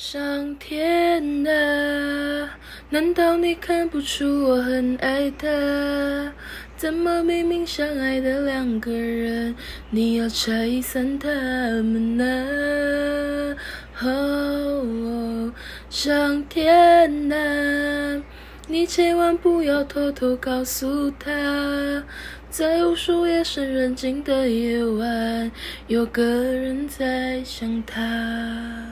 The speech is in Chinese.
上天啊，难道你看不出我很爱他？怎么明明相爱的两个人，你要拆散他们呢？哦，上天啊，你千万不要偷偷告诉他，在无数夜深人静的夜晚，有个人在想他。